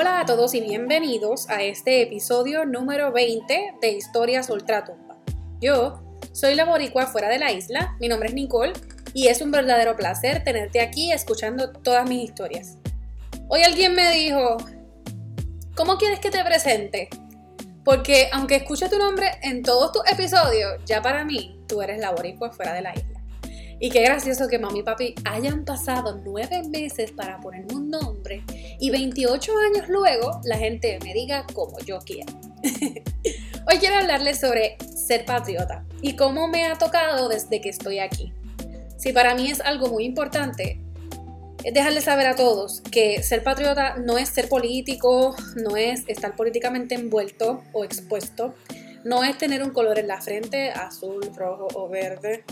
Hola a todos y bienvenidos a este episodio número 20 de Historias Ultratumba. Yo soy la boricua fuera de la isla, mi nombre es Nicole y es un verdadero placer tenerte aquí escuchando todas mis historias. Hoy alguien me dijo, ¿cómo quieres que te presente? Porque aunque escuche tu nombre en todos tus episodios, ya para mí tú eres la boricua fuera de la isla. Y qué gracioso que mami y papi hayan pasado nueve meses para ponerme un nombre y 28 años luego la gente me diga como yo quiera. Hoy quiero hablarles sobre ser patriota y cómo me ha tocado desde que estoy aquí. Si para mí es algo muy importante, es dejarles saber a todos que ser patriota no es ser político, no es estar políticamente envuelto o expuesto, no es tener un color en la frente, azul, rojo o verde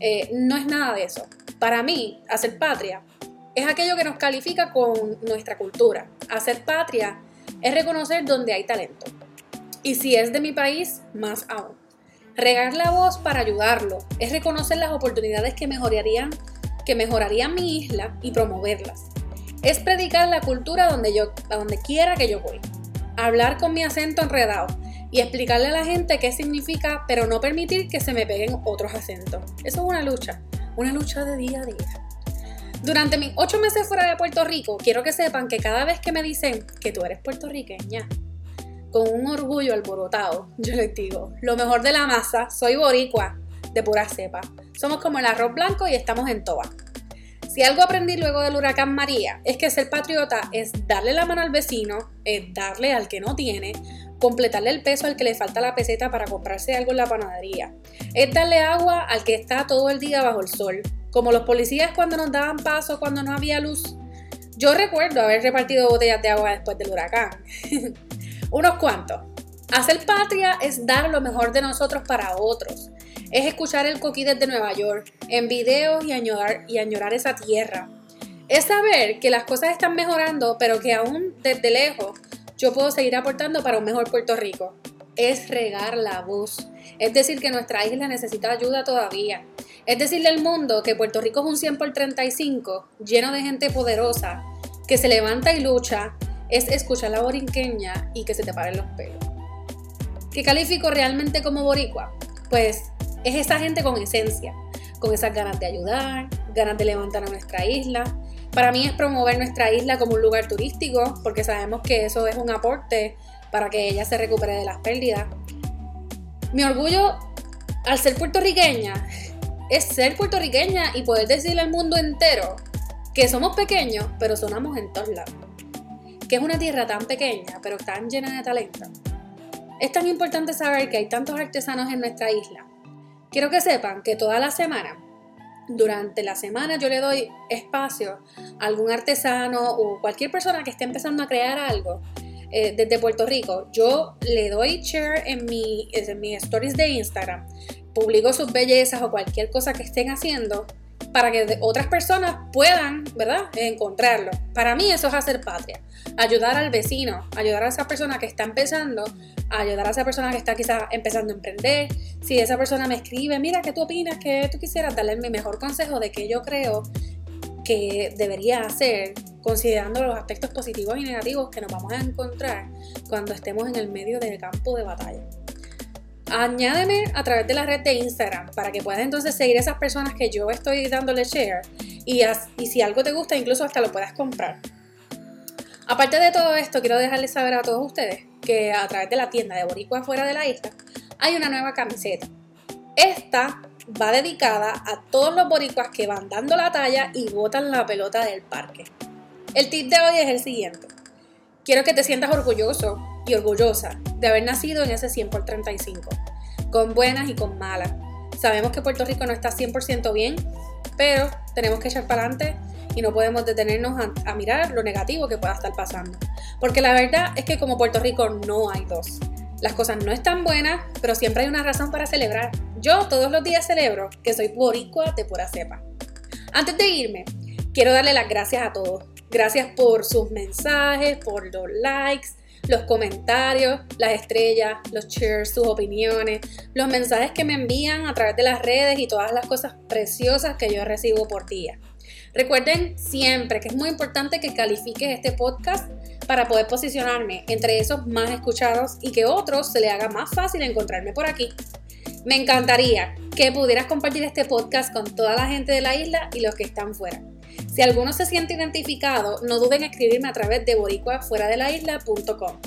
eh, no es nada de eso. Para mí, hacer patria es aquello que nos califica con nuestra cultura. Hacer patria es reconocer donde hay talento. Y si es de mi país, más aún. Regar la voz para ayudarlo es reconocer las oportunidades que mejorarían, que mejorarían mi isla y promoverlas. Es predicar la cultura donde yo, a donde quiera que yo voy. Hablar con mi acento enredado y explicarle a la gente qué significa, pero no permitir que se me peguen otros acentos. Eso es una lucha, una lucha de día a día. Durante mis ocho meses fuera de Puerto Rico, quiero que sepan que cada vez que me dicen que tú eres puertorriqueña, con un orgullo alborotado, yo les digo, lo mejor de la masa, soy boricua, de pura cepa. Somos como el arroz blanco y estamos en toa. Si algo aprendí luego del huracán María es que ser patriota es darle la mano al vecino, es darle al que no tiene, completarle el peso al que le falta la peseta para comprarse algo en la panadería. Es darle agua al que está todo el día bajo el sol, como los policías cuando nos daban paso cuando no había luz. Yo recuerdo haber repartido botellas de agua después del huracán. Unos cuantos. Hacer patria es dar lo mejor de nosotros para otros. Es escuchar el coquí desde Nueva York, en videos y añorar, y añorar esa tierra. Es saber que las cosas están mejorando, pero que aún desde lejos yo puedo seguir aportando para un mejor Puerto Rico. Es regar la voz. Es decir, que nuestra isla necesita ayuda todavía. Es decirle al mundo que Puerto Rico es un 100 por 35, lleno de gente poderosa, que se levanta y lucha. Es escuchar la borinqueña y que se te paren los pelos. ¿Qué califico realmente como boricua? Pues es esa gente con esencia, con esas ganas de ayudar, ganas de levantar a nuestra isla, para mí es promover nuestra isla como un lugar turístico, porque sabemos que eso es un aporte para que ella se recupere de las pérdidas. Mi orgullo al ser puertorriqueña es ser puertorriqueña y poder decirle al mundo entero que somos pequeños, pero sonamos en todos lados. Que es una tierra tan pequeña, pero tan llena de talento. Es tan importante saber que hay tantos artesanos en nuestra isla. Quiero que sepan que toda la semana durante la semana yo le doy espacio a algún artesano o cualquier persona que esté empezando a crear algo eh, desde Puerto Rico. Yo le doy share en, mi, en mis stories de Instagram, publico sus bellezas o cualquier cosa que estén haciendo para que otras personas puedan, ¿verdad?, encontrarlo. Para mí eso es hacer patria. Ayudar al vecino, ayudar a esa persona que está empezando, ayudar a esa persona que está quizás empezando a emprender. Si esa persona me escribe, mira, ¿qué tú opinas? ¿Qué tú quisieras? Darle mi mejor consejo de qué yo creo que debería hacer, considerando los aspectos positivos y negativos que nos vamos a encontrar cuando estemos en el medio del campo de batalla añádeme a través de la red de Instagram para que puedas entonces seguir a esas personas que yo estoy dándole share y, y si algo te gusta incluso hasta lo puedas comprar. Aparte de todo esto, quiero dejarles saber a todos ustedes que a través de la tienda de Boricua fuera de la isla hay una nueva camiseta. Esta va dedicada a todos los boricuas que van dando la talla y botan la pelota del parque. El tip de hoy es el siguiente. Quiero que te sientas orgulloso y orgullosa de haber nacido en ese 100 por 35, con buenas y con malas. Sabemos que Puerto Rico no está 100% bien, pero tenemos que echar para adelante y no podemos detenernos a, mirar lo negativo que pueda estar pasando. Porque la verdad es que como Puerto Rico no hay dos. Las cosas no están buenas, pero siempre hay una razón para celebrar. Yo todos los días celebro que soy boricua de pura cepa. Antes de irme, quiero darle las gracias a todos. Gracias por sus mensajes, por los likes, los comentarios, las estrellas, los shares, sus opiniones, los mensajes que me envían a través de las redes y todas las cosas preciosas que yo recibo por día. Recuerden siempre que es muy importante que califiques este podcast para poder posicionarme entre esos más escuchados y que otros se le haga más fácil encontrarme por aquí. Me encantaría que pudieras compartir este podcast con toda la gente de la isla y los que están fuera. Si alguno se siente identificado, no duden en escribirme a través de boricuafueradelisla.com,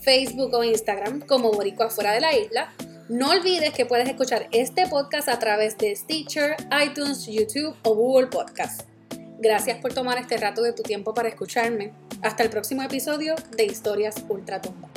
Facebook o Instagram como Boricua Fuera de la Isla. No olvides que puedes escuchar este podcast a través de Stitcher, iTunes, YouTube o Google Podcast. Gracias por tomar este rato de tu tiempo para escucharme. Hasta el próximo episodio de Historias Ultratumba.